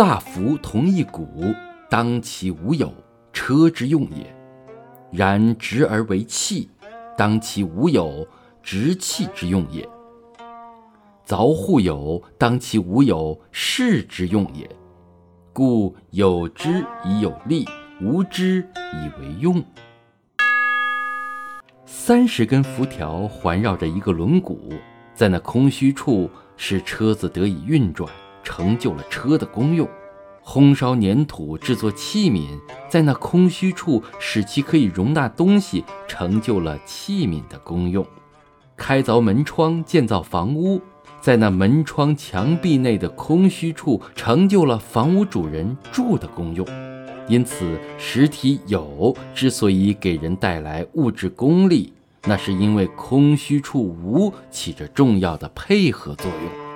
萨服同一骨，当其无有，车之用也；然直而为器，当其无有，直器之用也。凿户有，当其无有，室之用也。故有之以有利，无之以为用。三十根辐条环绕着一个轮毂，在那空虚处使车子得以运转，成就了车的功用；烘烧粘土制作器皿，在那空虚处使其可以容纳东西，成就了器皿的功用；开凿门窗建造房屋，在那门窗墙壁内的空虚处，成就了房屋主人住的功用。因此，实体有之所以给人带来物质功利。那是因为空虚处无起着重要的配合作用。